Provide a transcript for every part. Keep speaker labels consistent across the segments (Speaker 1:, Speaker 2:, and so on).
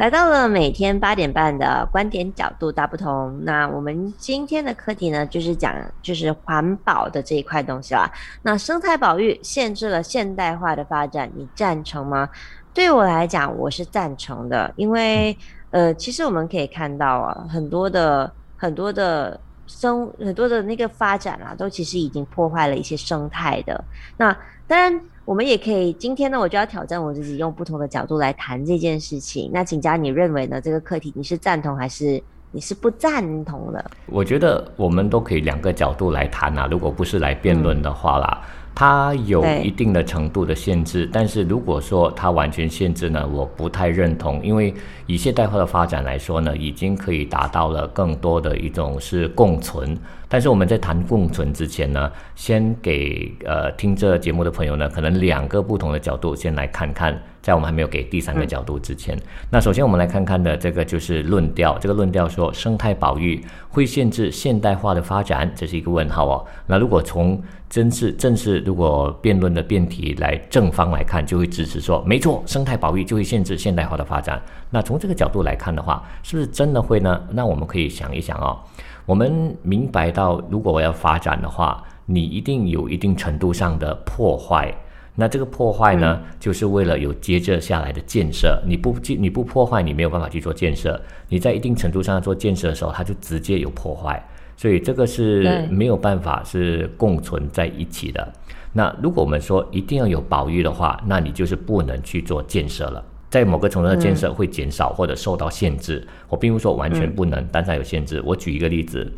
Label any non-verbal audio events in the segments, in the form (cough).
Speaker 1: 来到了每天八点半的观点角度大不同。那我们今天的课题呢，就是讲就是环保的这一块东西啦。那生态保育限制了现代化的发展，你赞成吗？对我来讲，我是赞成的，因为呃，其实我们可以看到啊，很多的很多的生很多的那个发展啊，都其实已经破坏了一些生态的。那当然。我们也可以，今天呢，我就要挑战我自己，用不同的角度来谈这件事情。那请嘉，你认为呢？这个课题你是赞同还是你是不赞同的？
Speaker 2: 我觉得我们都可以两个角度来谈啊，如果不是来辩论的话啦。它有一定的程度的限制，但是如果说它完全限制呢，我不太认同，因为以现代化的发展来说呢，已经可以达到了更多的一种是共存。但是我们在谈共存之前呢，先给呃听这节目的朋友呢，可能两个不同的角度先来看看，在我们还没有给第三个角度之前，那首先我们来看看的这个就是论调，这个论调说生态保育会限制现代化的发展，这是一个问号哦。那如果从真是正式如果辩论的辩题来正方来看，就会支持说没错，生态保育就会限制现代化的发展。那从这个角度来看的话，是不是真的会呢？那我们可以想一想哦。我们明白到，如果我要发展的话，你一定有一定程度上的破坏。那这个破坏呢，就是为了有接着下来的建设。你不你不破坏，你没有办法去做建设。你在一定程度上做建设的时候，它就直接有破坏。所以这个是没有办法是共存在一起的。那如果我们说一定要有保育的话，那你就是不能去做建设了。在某个程度的建设会减少或者受到限制，我并不说完全不能，但是有限制。我举一个例子，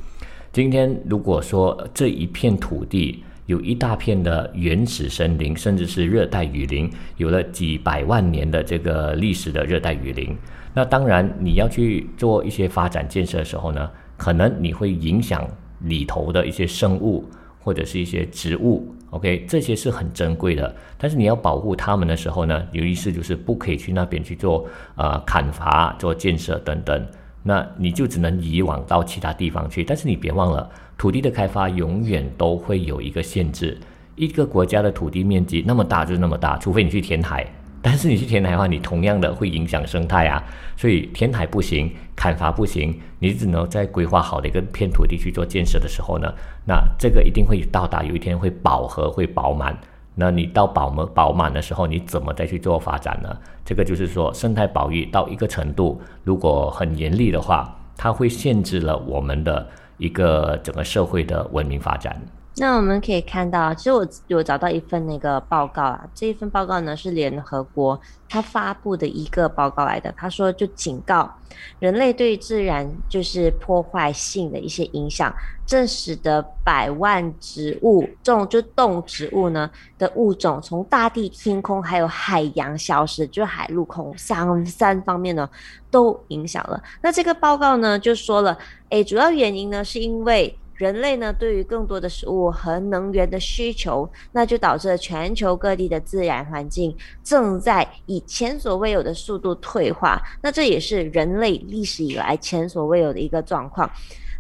Speaker 2: 今天如果说这一片土地有一大片的原始森林，甚至是热带雨林，有了几百万年的这个历史的热带雨林，那当然你要去做一些发展建设的时候呢，可能你会影响里头的一些生物或者是一些植物。OK，这些是很珍贵的，但是你要保护它们的时候呢，有意思就是不可以去那边去做呃砍伐、做建设等等，那你就只能移往到其他地方去。但是你别忘了，土地的开发永远都会有一个限制，一个国家的土地面积那么大就那么大，除非你去填海。但是你去填海的话，你同样的会影响生态啊，所以填海不行，砍伐不行，你只能在规划好的一个片土地去做建设的时候呢，那这个一定会到达有一天会饱和会饱满，那你到饱满饱满的时候，你怎么再去做发展呢？这个就是说生态保育到一个程度，如果很严厉的话，它会限制了我们的一个整个社会的文明发展。
Speaker 1: 那我们可以看到，其实我有找到一份那个报告啊，这一份报告呢是联合国它发布的一个报告来的。他说，就警告人类对自然就是破坏性的一些影响，正使得百万植物这种就动植物呢的物种从大地、天空还有海洋消失，就海陆空三三方面呢都影响了。那这个报告呢就说了，哎，主要原因呢是因为。人类呢，对于更多的食物和能源的需求，那就导致了全球各地的自然环境正在以前所未有的速度退化。那这也是人类历史以来前所未有的一个状况。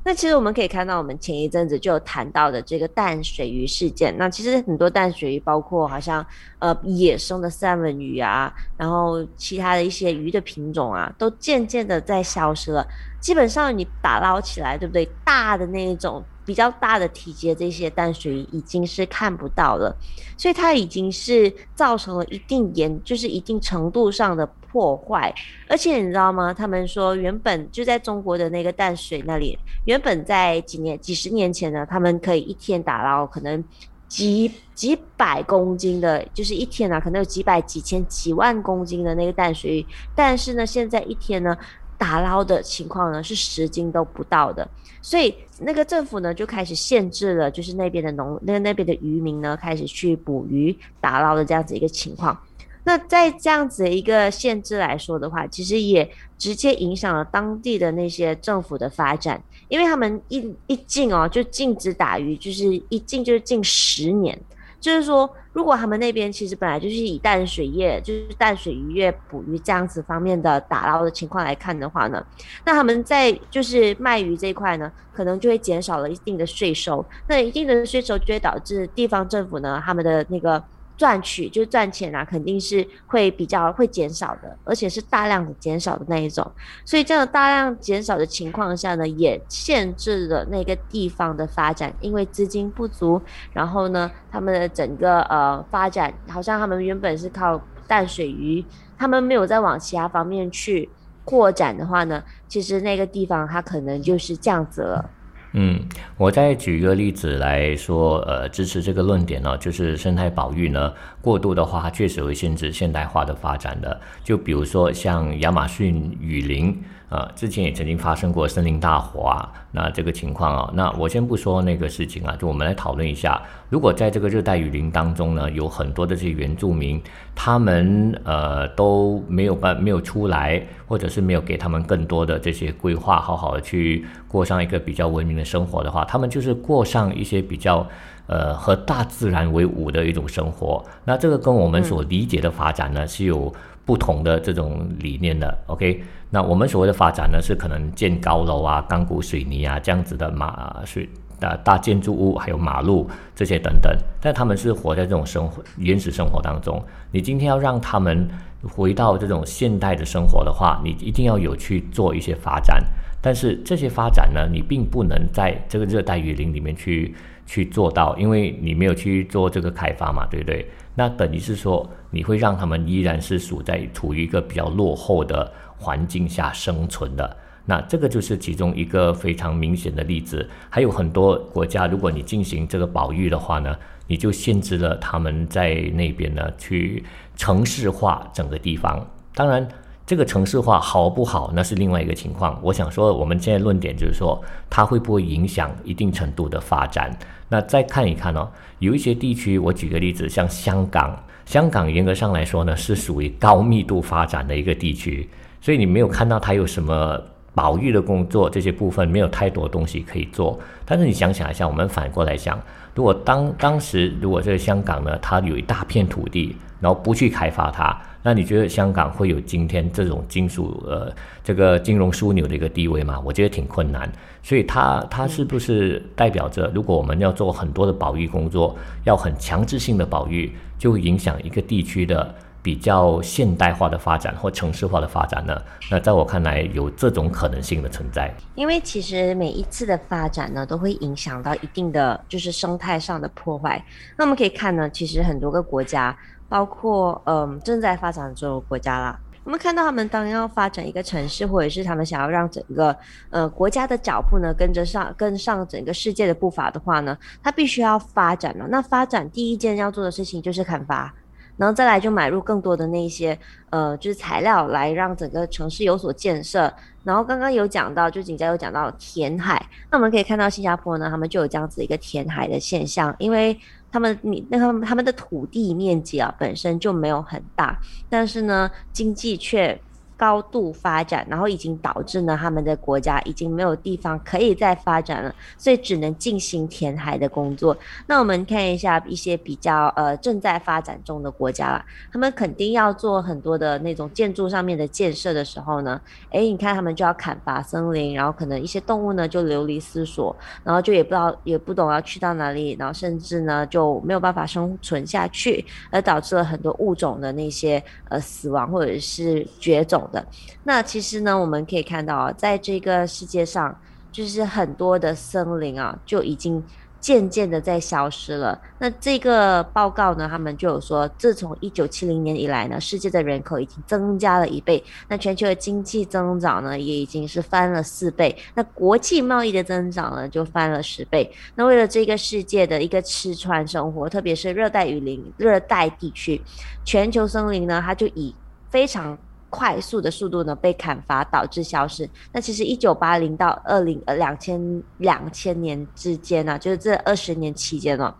Speaker 1: 那其实我们可以看到，我们前一阵子就谈到的这个淡水鱼事件。那其实很多淡水鱼，包括好像呃野生的三文鱼啊，然后其他的一些鱼的品种啊，都渐渐的在消失了。基本上你打捞起来，对不对？大的那一种。比较大的体积的这些淡水鱼已经是看不到了，所以它已经是造成了一定严，就是一定程度上的破坏。而且你知道吗？他们说原本就在中国的那个淡水那里，原本在几年、几十年前呢，他们可以一天打捞可能几几百公斤的，就是一天啊，可能有几百、几千、几万公斤的那个淡水鱼。但是呢，现在一天呢，打捞的情况呢是十斤都不到的。所以那个政府呢就开始限制了，就是那边的农那那边的渔民呢开始去捕鱼打捞的这样子一个情况。那在这样子一个限制来说的话，其实也直接影响了当地的那些政府的发展，因为他们一一禁哦就禁止打鱼，就是一禁就是禁十年。就是说，如果他们那边其实本来就是以淡水业，就是淡水渔业捕鱼这样子方面的打捞的情况来看的话呢，那他们在就是卖鱼这一块呢，可能就会减少了一定的税收。那一定的税收就会导致地方政府呢，他们的那个。赚取就是赚钱啊，肯定是会比较会减少的，而且是大量的减少的那一种。所以这样大量减少的情况下呢，也限制了那个地方的发展，因为资金不足。然后呢，他们的整个呃发展，好像他们原本是靠淡水鱼，他们没有再往其他方面去扩展的话呢，其实那个地方它可能就是这样子了。
Speaker 2: 嗯，我再举一个例子来说，呃，支持这个论点呢，就是生态保育呢过度的话，确实会限制现代化的发展的。就比如说像亚马逊雨林。呃，之前也曾经发生过森林大火啊，那这个情况啊，那我先不说那个事情啊，就我们来讨论一下，如果在这个热带雨林当中呢，有很多的这些原住民，他们呃都没有办没有出来，或者是没有给他们更多的这些规划，好好的去过上一个比较文明的生活的话，他们就是过上一些比较呃和大自然为伍的一种生活，那这个跟我们所理解的发展呢是有不同的这种理念的，OK。那我们所谓的发展呢，是可能建高楼啊、钢骨水泥啊这样子的马水大大建筑物，还有马路这些等等。但他们是活在这种生活原始生活当中。你今天要让他们回到这种现代的生活的话，你一定要有去做一些发展。但是这些发展呢，你并不能在这个热带雨林里面去去做到，因为你没有去做这个开发嘛，对不对？那等于是说，你会让他们依然是处在处于一个比较落后的。环境下生存的，那这个就是其中一个非常明显的例子。还有很多国家，如果你进行这个保育的话呢，你就限制了他们在那边呢去城市化整个地方。当然，这个城市化好不好，那是另外一个情况。我想说，我们现在论点就是说，它会不会影响一定程度的发展？那再看一看哦，有一些地区，我举个例子，像香港，香港严格上来说呢，是属于高密度发展的一个地区。所以你没有看到它有什么保育的工作，这些部分没有太多东西可以做。但是你想想一下，我们反过来想，如果当当时如果这个香港呢，它有一大片土地，然后不去开发它，那你觉得香港会有今天这种金属呃这个金融枢纽的一个地位吗？我觉得挺困难。所以它它是不是代表着，如果我们要做很多的保育工作，要很强制性的保育，就会影响一个地区的？比较现代化的发展或城市化的发展呢？那在我看来，有这种可能性的存在。
Speaker 1: 因为其实每一次的发展呢，都会影响到一定的就是生态上的破坏。那我们可以看呢，其实很多个国家，包括嗯正在发展中的国家啦，我们看到他们当要发展一个城市，或者是他们想要让整个呃国家的脚步呢跟着上跟上整个世界的步伐的话呢，他必须要发展了。那发展第一件要做的事情就是砍伐。然后再来就买入更多的那些呃，就是材料来让整个城市有所建设。然后刚刚有讲到，就景家有讲到填海，那我们可以看到新加坡呢，他们就有这样子一个填海的现象，因为他们你那他们他们的土地面积啊本身就没有很大，但是呢经济却。高度发展，然后已经导致呢，他们的国家已经没有地方可以再发展了，所以只能进行填海的工作。那我们看一下一些比较呃正在发展中的国家啦，他们肯定要做很多的那种建筑上面的建设的时候呢，哎，你看他们就要砍伐森林，然后可能一些动物呢就流离失所，然后就也不知道也不懂要去到哪里，然后甚至呢就没有办法生存下去，而导致了很多物种的那些呃死亡或者是绝种。的那其实呢，我们可以看到啊，在这个世界上，就是很多的森林啊，就已经渐渐的在消失了。那这个报告呢，他们就有说，自从一九七零年以来呢，世界的人口已经增加了一倍，那全球的经济增长呢，也已经是翻了四倍，那国际贸易的增长呢，就翻了十倍。那为了这个世界的一个吃穿生活，特别是热带雨林、热带地区，全球森林呢，它就以非常快速的速度呢被砍伐导致消失。那其实一九八零到二零呃两千两千年之间呢，就是这二十年期间呢，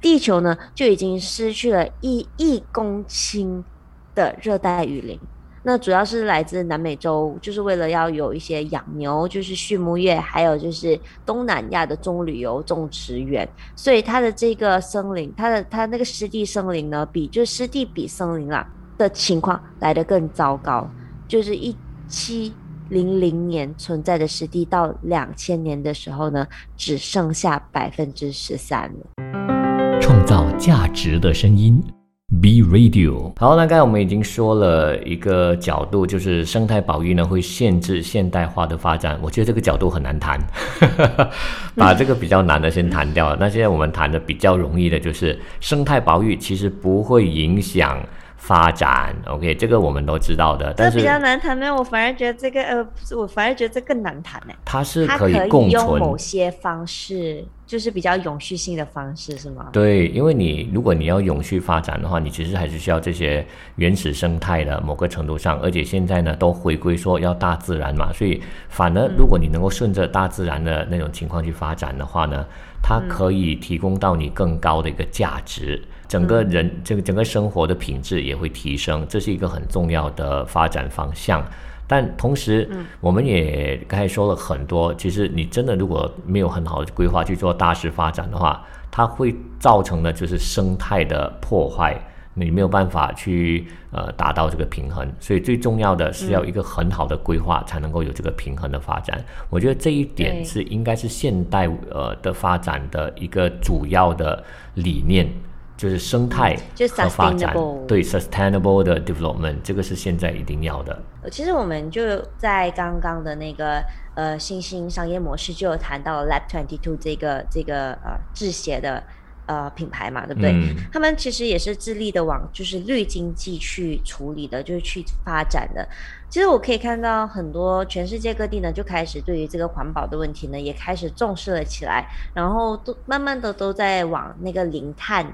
Speaker 1: 地球呢就已经失去了一亿公顷的热带雨林。那主要是来自南美洲，就是为了要有一些养牛，就是畜牧业，还有就是东南亚的棕榈油种植园，所以它的这个森林，它的它那个湿地森林呢，比就是湿地比森林啊的情况来得更糟糕，就是一七零零年存在的湿地，到两千年的时候呢，只剩下百分之十三了。
Speaker 2: 创造价值的声音。B Radio，好，那刚才我们已经说了一个角度，就是生态保育呢会限制现代化的发展。我觉得这个角度很难谈，(laughs) 把这个比较难的先谈掉了。那现在我们谈的比较容易的就是生态保育，其实不会影响。发展，OK，这个我们都知道的，但是
Speaker 1: 比较难谈呢。我反而觉得这个，呃，我反而觉得这更难谈呢。
Speaker 2: 它是
Speaker 1: 可
Speaker 2: 以共
Speaker 1: 存，某些方式就是比较永续性的方式，是吗？
Speaker 2: 对，因为你如果你要永续发展的话，你其实还是需要这些原始生态的某个程度上，而且现在呢都回归说要大自然嘛，所以反而如果你能够顺着大自然的那种情况去发展的话呢，它可以提供到你更高的一个价值。整个人这个整个生活的品质也会提升，这是一个很重要的发展方向。但同时，我们也刚才说了很多，其实你真的如果没有很好的规划去做大势发展的话，它会造成的就是生态的破坏，你没有办法去呃达到这个平衡。所以最重要的是要一个很好的规划，才能够有这个平衡的发展。我觉得这一点是应该是现代呃的发展的一个主要的理念。就是生态和发展，对 sustainable 的 development，这个是现在一定要的。
Speaker 1: 其实我们就在刚刚的那个呃新兴商业模式就有谈到 Lab Twenty Two 这个这个呃制鞋的呃品牌嘛，对不对？他们其实也是致力的往就是绿经济去处理的，就是去发展的。其实我可以看到很多全世界各地呢就开始对于这个环保的问题呢也开始重视了起来，然后都慢慢的都在往那个零碳。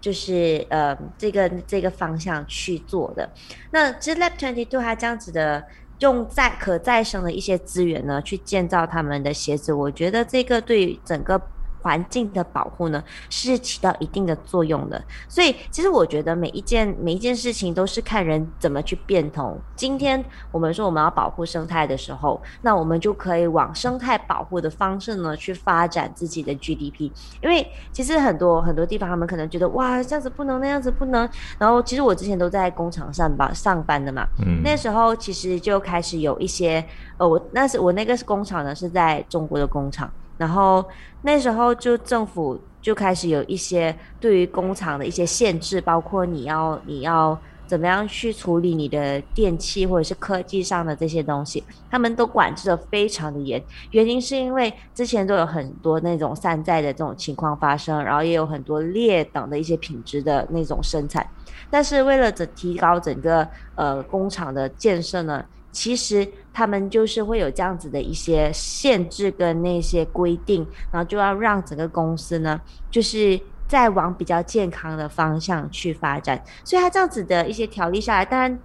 Speaker 1: 就是呃，这个这个方向去做的。那其实 Lab Twenty Two 它这样子的用再可再生的一些资源呢，去建造他们的鞋子，我觉得这个对整个。环境的保护呢，是起到一定的作用的。所以，其实我觉得每一件每一件事情都是看人怎么去变通。今天我们说我们要保护生态的时候，那我们就可以往生态保护的方式呢去发展自己的 GDP。因为其实很多很多地方，他们可能觉得哇，这样子不能，那样子不能。然后，其实我之前都在工厂上班上班的嘛，嗯，那时候其实就开始有一些，呃，我那是我那个是工厂呢，是在中国的工厂。然后那时候就政府就开始有一些对于工厂的一些限制，包括你要你要怎么样去处理你的电器或者是科技上的这些东西，他们都管制的非常的严。原因是因为之前都有很多那种山寨的这种情况发生，然后也有很多劣等的一些品质的那种生产。但是为了整提高整个呃工厂的建设呢？其实他们就是会有这样子的一些限制跟那些规定，然后就要让整个公司呢，就是在往比较健康的方向去发展。所以他这样子的一些条例下来，当然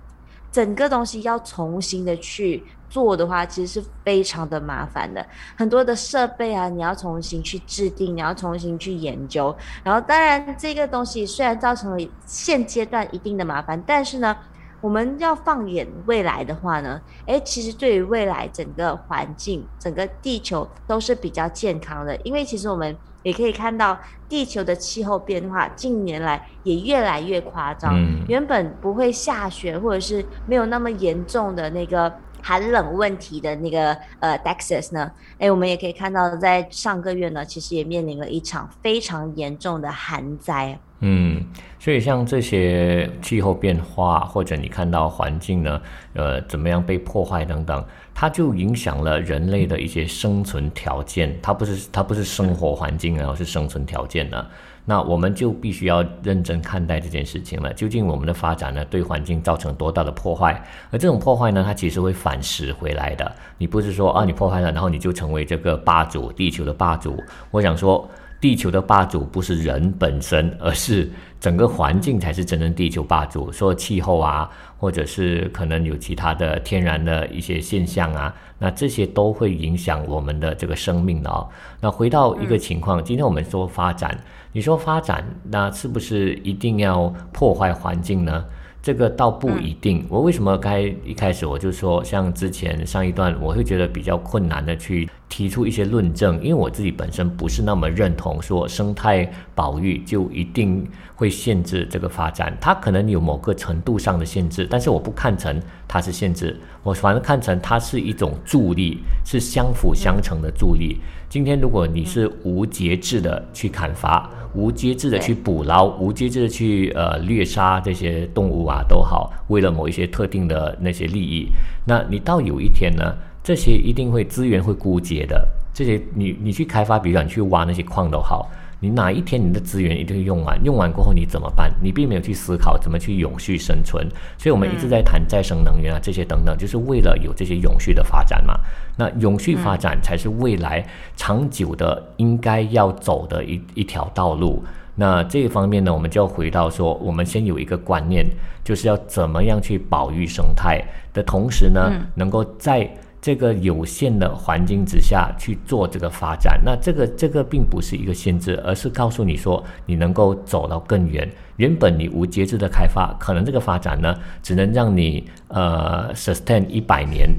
Speaker 1: 整个东西要重新的去做的话，其实是非常的麻烦的。很多的设备啊，你要重新去制定，你要重新去研究。然后当然这个东西虽然造成了现阶段一定的麻烦，但是呢。我们要放眼未来的话呢，诶，其实对于未来整个环境、整个地球都是比较健康的，因为其实我们也可以看到地球的气候变化近年来也越来越夸张。原本不会下雪或者是没有那么严重的那个寒冷问题的那个呃 Texas 呢，诶，我们也可以看到在上个月呢，其实也面临了一场非常严重的寒灾。
Speaker 2: 嗯，所以像这些气候变化，或者你看到环境呢，呃，怎么样被破坏等等，它就影响了人类的一些生存条件。它不是它不是生活环境啊，是生存条件呢。那我们就必须要认真看待这件事情了。究竟我们的发展呢，对环境造成多大的破坏？而这种破坏呢，它其实会反噬回来的。你不是说啊，你破坏了，然后你就成为这个霸主，地球的霸主。我想说。地球的霸主不是人本身，而是整个环境才是真正地球霸主。说气候啊，或者是可能有其他的天然的一些现象啊，那这些都会影响我们的这个生命的哦。那回到一个情况，今天我们说发展，你说发展，那是不是一定要破坏环境呢？这个倒不一定。我为什么开一开始我就说，像之前上一段，我会觉得比较困难的去提出一些论证，因为我自己本身不是那么认同说生态保育就一定会限制这个发展，它可能有某个程度上的限制，但是我不看成它是限制，我反而看成它是一种助力，是相辅相成的助力。今天如果你是无节制的去砍伐。无节制的去捕捞，无节制的去呃猎杀这些动物啊，都好，为了某一些特定的那些利益，那你到有一天呢，这些一定会资源会枯竭的，这些你你去开发，比如说你去挖那些矿都好。你哪一天你的资源一定会用完，用完过后你怎么办？你并没有去思考怎么去永续生存，所以我们一直在谈再生能源啊，这些等等，就是为了有这些永续的发展嘛。那永续发展才是未来长久的应该要走的一一条道路。那这一方面呢，我们就要回到说，我们先有一个观念，就是要怎么样去保育生态的同时呢，能够在。这个有限的环境之下去做这个发展，那这个这个并不是一个限制，而是告诉你说你能够走到更远。原本你无节制的开发，可能这个发展呢只能让你呃 sustain 一百年，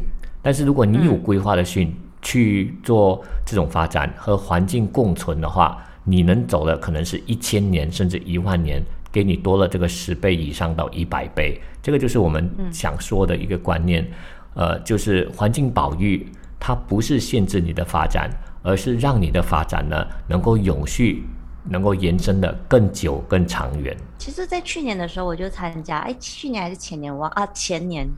Speaker 2: 但是如果你有规划的去去做这种发展和环境共存的话，你能走的可能是一千年甚至一万年，给你多了这个十倍以上到一百倍，这个就是我们想说的一个观念。呃，就是环境保育，它不是限制你的发展，而是让你的发展呢能够永续，能够延伸的更久、更长远。
Speaker 1: 其实，在去年的时候，我就参加，哎，去年还是前年，我啊，前年，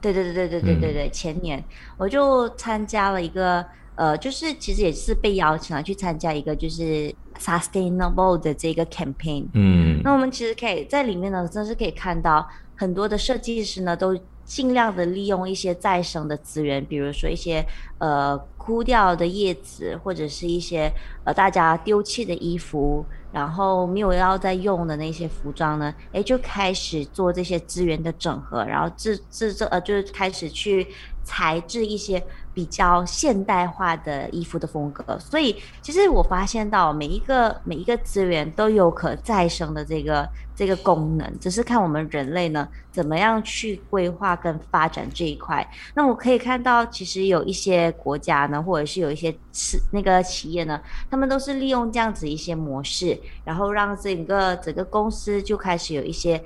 Speaker 1: 对对对对对对对对，前年我就参加了一个，呃，就是其实也是被邀请了去参加一个就是 sustainable 的这个 campaign。嗯，那我们其实可以在里面呢，真是可以看到很多的设计师呢都。尽量的利用一些再生的资源，比如说一些呃枯掉的叶子，或者是一些呃大家丢弃的衣服，然后没有要再用的那些服装呢，诶，就开始做这些资源的整合，然后制制这呃就是开始去材质一些。比较现代化的衣服的风格，所以其实我发现到每一个每一个资源都有可再生的这个这个功能，只是看我们人类呢怎么样去规划跟发展这一块。那我可以看到，其实有一些国家呢，或者是有一些企那个企业呢，他们都是利用这样子一些模式，然后让整个整个公司就开始有一些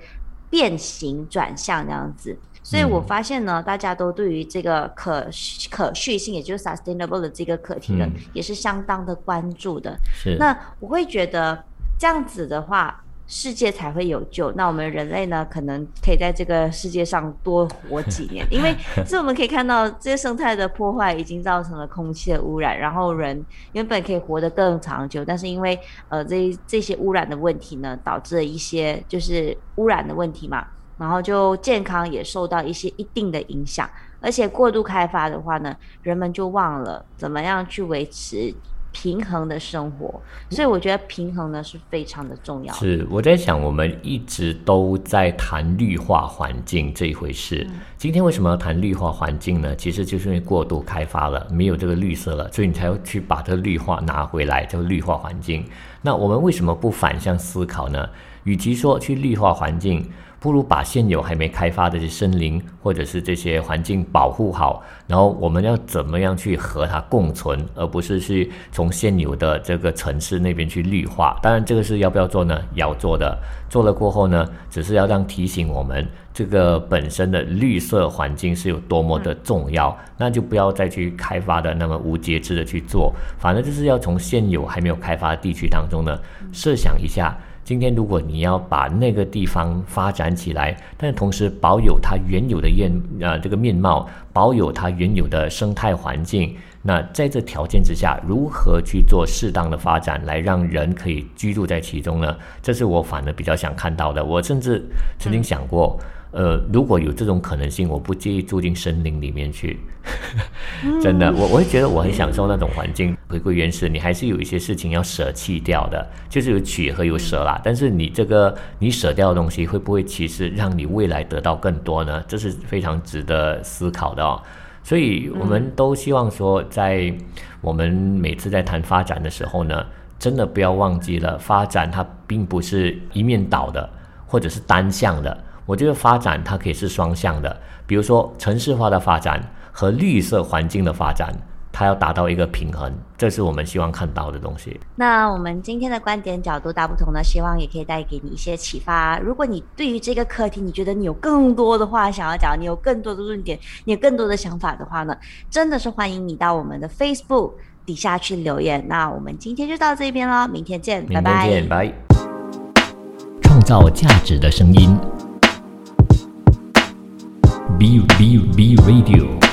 Speaker 1: 变形转向这样子。所以我发现呢，大家都对于这个可可续性，也就是 sustainable 的这个课题呢，也是相当的关注的。
Speaker 2: 是。
Speaker 1: 那我会觉得这样子的话，世界才会有救。那我们人类呢，可能可以在这个世界上多活几 (laughs) 年，因为是我们可以看到这些生态的破坏已经造成了空气的污染，然后人原本可以活得更长久，但是因为呃这这些污染的问题呢，导致了一些就是污染的问题嘛。然后就健康也受到一些一定的影响，而且过度开发的话呢，人们就忘了怎么样去维持平衡的生活，所以我觉得平衡呢是非常的重要。
Speaker 2: 是我在想，我们一直都在谈绿化环境这一回事。今天为什么要谈绿化环境呢？其实就是因为过度开发了，没有这个绿色了，所以你才要去把这个绿化拿回来，叫绿化环境。那我们为什么不反向思考呢？与其说去绿化环境，不如把现有还没开发的这些森林或者是这些环境保护好，然后我们要怎么样去和它共存，而不是去从现有的这个城市那边去绿化。当然，这个是要不要做呢？要做的。做了过后呢，只是要让提醒我们这个本身的绿色环境是有多么的重要，那就不要再去开发的那么无节制的去做。反正就是要从现有还没有开发地区当中呢，设想一下。今天，如果你要把那个地方发展起来，但同时保有它原有的面啊这个面貌，保有它原有的生态环境，那在这条件之下，如何去做适当的发展，来让人可以居住在其中呢？这是我反而比较想看到的。我甚至曾经想过。呃，如果有这种可能性，我不介意住进森林里面去。(laughs) 真的，我我会觉得我很享受那种环境，回归原始。你还是有一些事情要舍弃掉的，就是有取和有舍啦。但是你这个你舍掉的东西，会不会其实让你未来得到更多呢？这是非常值得思考的哦。所以我们都希望说，在我们每次在谈发展的时候呢，真的不要忘记了，发展它并不是一面倒的，或者是单向的。我觉得发展它可以是双向的，比如说城市化的发展和绿色环境的发展。它要达到一个平衡，这是我们希望看到的东西。
Speaker 1: 那我们今天的观点角度大不同呢，希望也可以带给你一些启发。如果你对于这个课题，你觉得你有更多的话想要讲，你有更多的论点，你有更多的想法的话呢，真的是欢迎你到我们的 Facebook 底下去留言。那我们今天就到这边了，明天见，拜拜。
Speaker 2: 明天见，拜。创造价值的声音，B B B Radio。